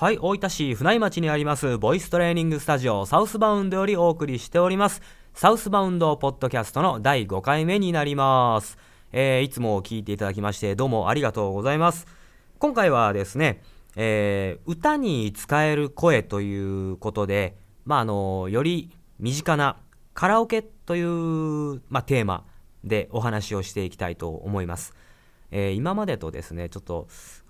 はい、大分市船井町にあります、ボイストレーニングスタジオ、サウスバウンドよりお送りしております、サウスバウンドポッドキャストの第5回目になります。えーいつも聞いていただきまして、どうもありがとうございます。今回はですね、えー歌に使える声ということで、まあ、あの、より身近なカラオケという、まあ、テーマでお話をしていきたいと思います。えー今までとですね、ちょっと、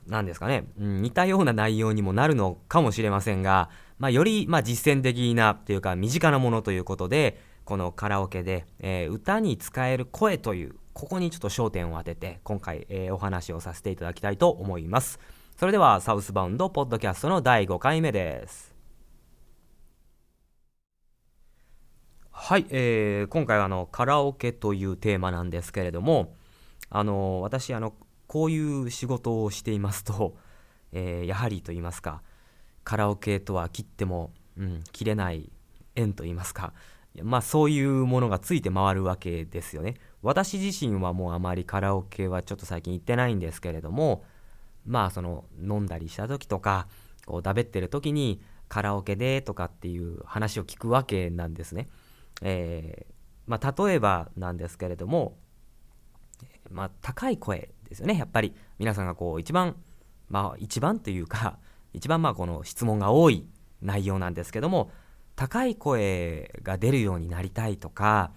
なんですかね、うん似たような内容にもなるのかもしれませんが、まあ、より、まあ、実践的なというか、身近なものということで、このカラオケで、えー歌に使える声という、ここにちょっと焦点を当てて、今回、えーお話をさせていただきたいと思います。それでは、サウスバウンドポッドキャストの第5回目です。はい、えー今回はあのカラオケというテーマなんですけれども、あの私あのこういう仕事をしていますと、えーやはりと言いますかカラオケとは切っても、うん、切れない縁と言いますかまあそういうものがついて回るわけですよね私自身はもうあまりカラオケはちょっと最近行ってないんですけれどもまあその飲んだりした時とかこうだべってる時にカラオケでとかっていう話を聞くわけなんですね。えーまあ、例えばなんですけれども、まあ、高い声ですよねやっぱり皆さんがこう一番まあ一番というか 一番まあこの質問が多い内容なんですけども高い声が出るようになりたいとか、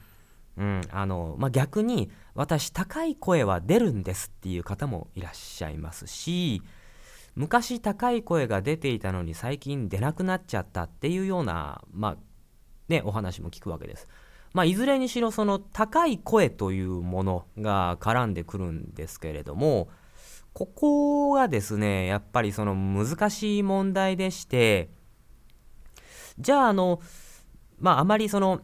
うんあのまあ、逆に私高い声は出るんですっていう方もいらっしゃいますし昔高い声が出ていたのに最近出なくなっちゃったっていうような、まあね、お話も聞くわけです。まあ、いずれにしろその高い声というものが絡んでくるんですけれどもここがですねやっぱりその難しい問題でしてじゃああのまああまりその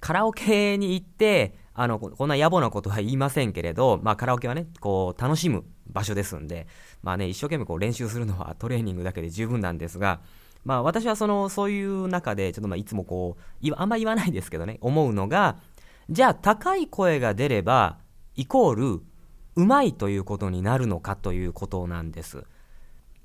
カラオケに行ってあのこんな野暮なことは言いませんけれど、まあ、カラオケはねこう楽しむ場所ですんで、まあね、一生懸命こう練習するのはトレーニングだけで十分なんですが、まあ、私はそのそういう中でちょっとまあいつもこうあんま言わないですけどね思うのがじゃあ高い声が出ればイコールうまいということになるのかということなんです。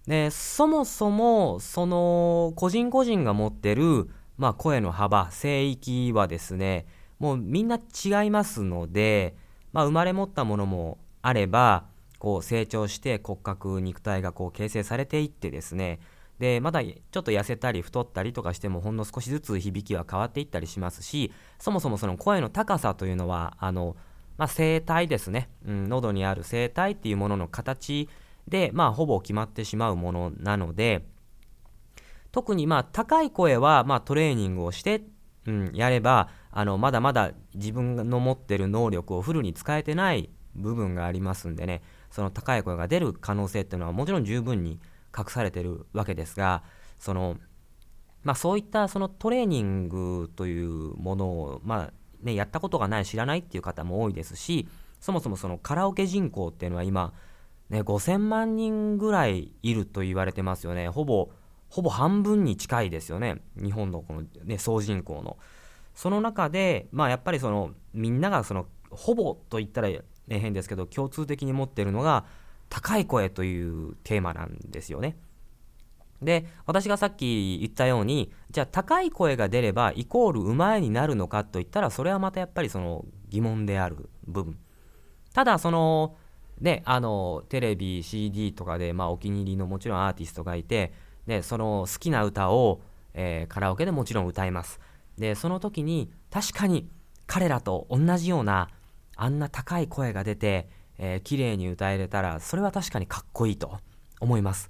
でそもそもその個人個人が持ってる、まあ、声の幅声域はですねもうみんな違いますので、まあ、生まれ持ったものもあればこう成長して骨格肉体がこう形成されていってですねでまだちょっと痩せたり太ったりとかしてもほんの少しずつ響きは変わっていったりしますしそもそもその声の高さというのはあの、まあ、声帯ですね、うん、喉にある声帯っていうものの形で、まあ、ほぼ決まってしまうものなので特にまあ高い声はまあトレーニングをして、うん、やればあのまだまだ自分の持ってる能力をフルに使えてない部分がありますんでね。その高い声が出る可能性っていうのはもちろん十分に隠されてるわけですがその、まあ、そういったそのトレーニングというものを、まあね、やったことがない知らないっていう方も多いですしそもそもそのカラオケ人口っていうのは今、ね、5000万人ぐらいいると言われてますよねほぼほぼ半分に近いですよね日本のこの、ね、総人口の。その中で、まあ、やっぱりそのみんながそのほぼと言ったら、ね、変ですけど共通的に持ってるのが高い声というテーマなんですよね。で私がさっき言ったようにじゃあ高い声が出ればイコールうまいになるのかといったらそれはまたやっぱりその疑問である部分ただそのねあのテレビ CD とかで、まあ、お気に入りのもちろんアーティストがいてでその好きな歌を、えーカラオケでもちろん歌いますでその時に確かに彼らと同じようなあんな高い声が出て、えー綺麗に歌えれたらそれは確かにかっこいいと思います。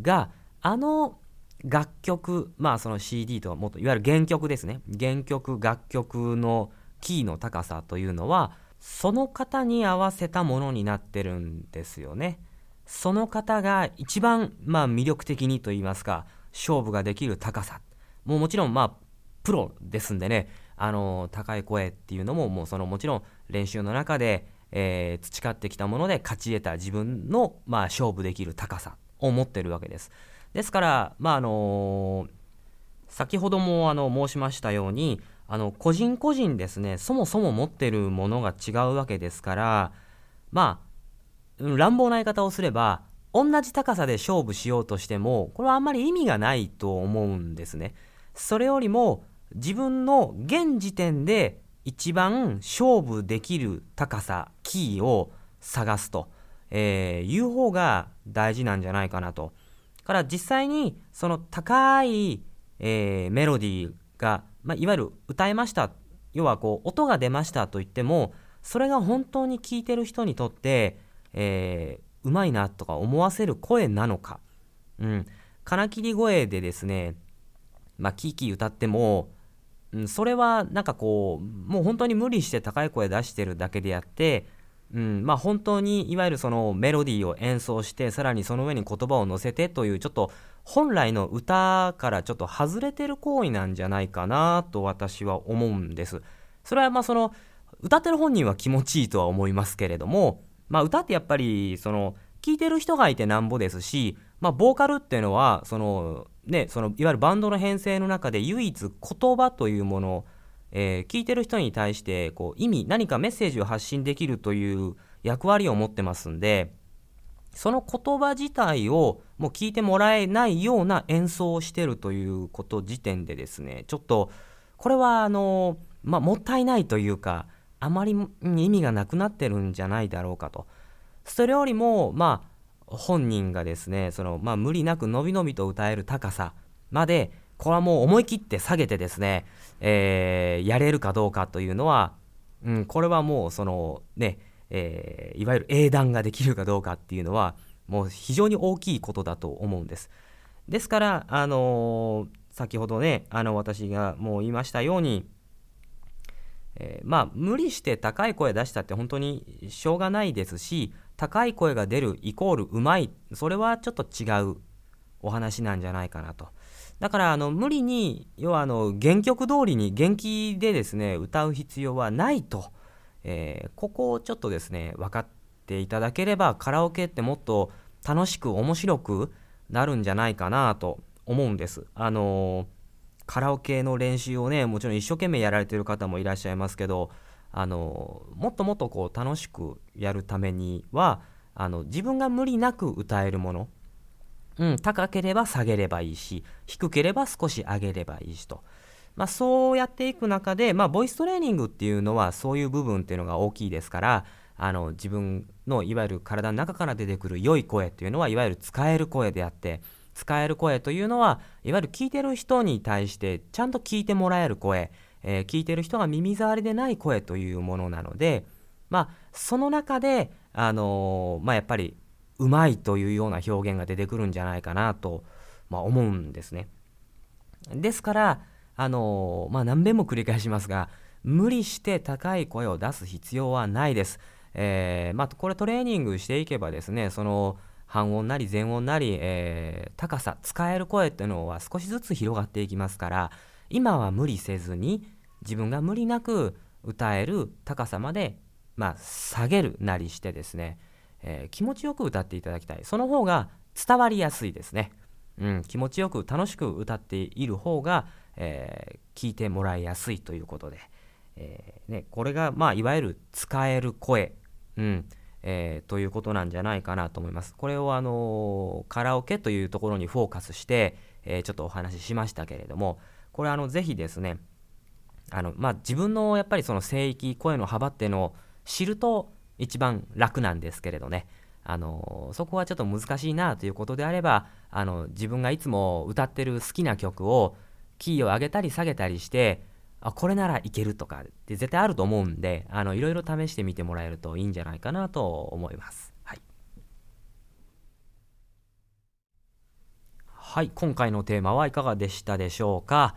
があの楽曲まあその CD とはもっといわゆる原曲ですね。原曲楽曲のキーの高さというのはその方に合わせたものになってるんですよね。その方が一番まあ魅力的にと言いますか勝負ができる高さ。もうもちろんまあプロですんでね。あの高い声っていうのももうそのもちろん練習の中で、えー培ってきたもので勝ち得た自分の、まあ、勝負できる高さを持ってるわけですですからまああの先ほどもあの申しましたようにあの個人個人ですねそもそも持ってるものが違うわけですからまあ乱暴な言い方をすれば同じ高さで勝負しようとしてもこれはあんまり意味がないと思うんですね。それよりも自分の現時点で一番勝負できる高さキーを探すと、えー、いう方が大事なんじゃないかなと。から実際にその高い、えー、メロディーが、まあ、いわゆる歌えました。要はこう音が出ましたと言ってもそれが本当に聴いてる人にとって、えー、うまいなとか思わせる声なのか、うん、金切り声でですね、まあ、キーキー歌っても、うん、それはなんかこうもう本当に無理して高い声出してるだけであって、うんまあ、本当にいわゆるそのメロディーを演奏してさらにその上に言葉を乗せてというちょっと本来の歌からちょっと外れてる行為なんじゃないかなと私は思うんです。それはまあその歌ってる本人は気持ちいいとは思いますけれども、まあ、歌ってやっぱりその聴いてる人がいてなんぼですし、まあ、ボーカルっていうのはその、ね、そのいわゆるバンドの編成の中で唯一言葉というものを、えー、聞いてる人に対してこう意味何かメッセージを発信できるという役割を持ってますんでその言葉自体をもう聞いてもらえないような演奏をしてるということ時点でですねちょっとこれはあの、まあ、もったいないというかあまり意味がなくなってるんじゃないだろうかと。それよりも、まあ、本人がですね、その、まあ、無理なくのびのびと歌える高さまで、これはもう思い切って下げてですね、えー、やれるかどうかというのは、うん、これはもう、その、ね、えー、いわゆる英断ができるかどうかっていうのは、もう非常に大きいことだと思うんです。ですから、あのー、先ほどね、あの私がもう言いましたように、えー、まあ無理して高い声出したって本当にしょうがないですし高い声が出るイコールうまい。それはちょっと違うお話なんじゃないかなと。だからあの無理に要はあの原曲通りに元気でですね歌う必要はないと、えー、ここをちょっとですね分かっていただければカラオケってもっと楽しく面白くなるんじゃないかなと思うんです。あのーカラオケの練習をねもちろん一生懸命やられてる方もいらっしゃいますけどあのもっともっとこう楽しくやるためにはあの自分が無理なく歌えるもの、うん、高ければ下げればいいし低ければ少し上げればいいしと、まあ、そうやっていく中で、まあ、ボイストレーニングっていうのはそういう部分っていうのが大きいですからあの自分のいわゆる体の中から出てくる良い声っていうのはいわゆる使える声であって使える声というのはいわゆる聞いてる人に対してちゃんと聞いてもらえる声、えー、聞いてる人が耳障りでない声というものなのでまあその中であのー、まあやっぱりうまいというような表現が出てくるんじゃないかなと、まあ、思うんですね。ですからあのー、まあ何べんも繰り返しますが無理して高い声を出す必要はないです。えー、まあ、これトレーニングしていけばですねその半音なり全音なり、えー、高さ使える声っていうのは少しずつ広がっていきますから今は無理せずに自分が無理なく歌える高さまで、まあ、下げるなりしてですね、えー、気持ちよく歌っていただきたい。その方が伝わりやすいですね、うん、気持ちよく楽しく歌っている方が、えー、聞いてもらいやすいということで、えー、ね、これが、まあ、いわゆる使える声、うんえ、ということなんじゃないかなと思います。これをあのカラオケというところにフォーカスして、え、ちょっとお話ししましたけれどもこれあのぜひですねあの、まあ、自分のやっぱりその声域声の幅っていうのを知ると一番楽なんですけれどねあのそこはちょっと難しいなということであればあの自分がいつも歌ってる好きな曲をキーを上げたり下げたりしてあこれならいけるとかって絶対あると思うんであのいろいろ試してみてもらえるといいんじゃないかなと思います。はい、はい、今回のテーマはいかがでしたでしょうか？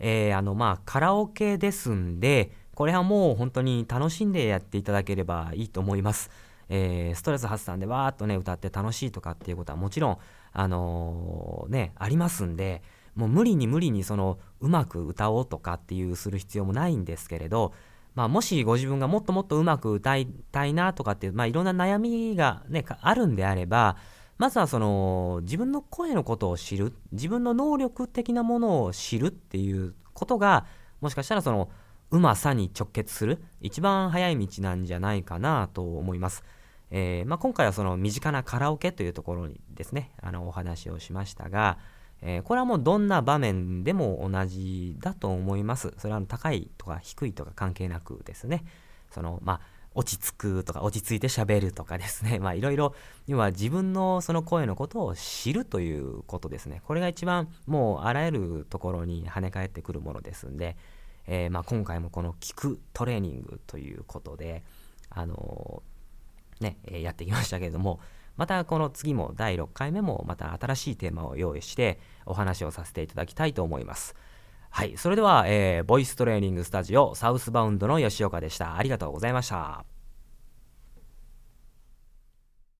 えー、あのまあカラオケですんでこれはもう本当に楽しんでやっていただければいいと思います。えー、ストレス発散でわーっとね歌って楽しいとかっていうことはもちろんあのー、ねありますんで。もう無理に無理にそのうまく歌おうとかっていうする必要もないんですけれど、まあ、もしご自分がもっともっとうまく歌いたいなとかっていう、まあ、いろんな悩みが、ね、あるんであればまずはその自分の声のことを知る自分の能力的なものを知るっていうことがもしかしたらそのうまさに直結する一番早い道なんじゃないかなと思います。えー、まあ、今回はその身近なカラオケというところにですねあのお話をしましたが、えー、これはもうどんな場面でも同じだと思いますそれは高いとか低いとか関係なくですねそのまあ落ち着くとか落ち着いて喋るとかですね まあいろいろ要は自分のその声のことを知るということですねこれが一番もうあらゆるところに跳ね返ってくるものですんで、えー、まあ今回もこの聞くトレーニングということであのね、えやってきましたけれども、またこの次も第6回目もまた新しいテーマを用意してお話をさせていただきたいと思います。はい、それでは、えー、ボイストレーニングスタジオサウスバウンドの吉岡でした。ありがとうございました。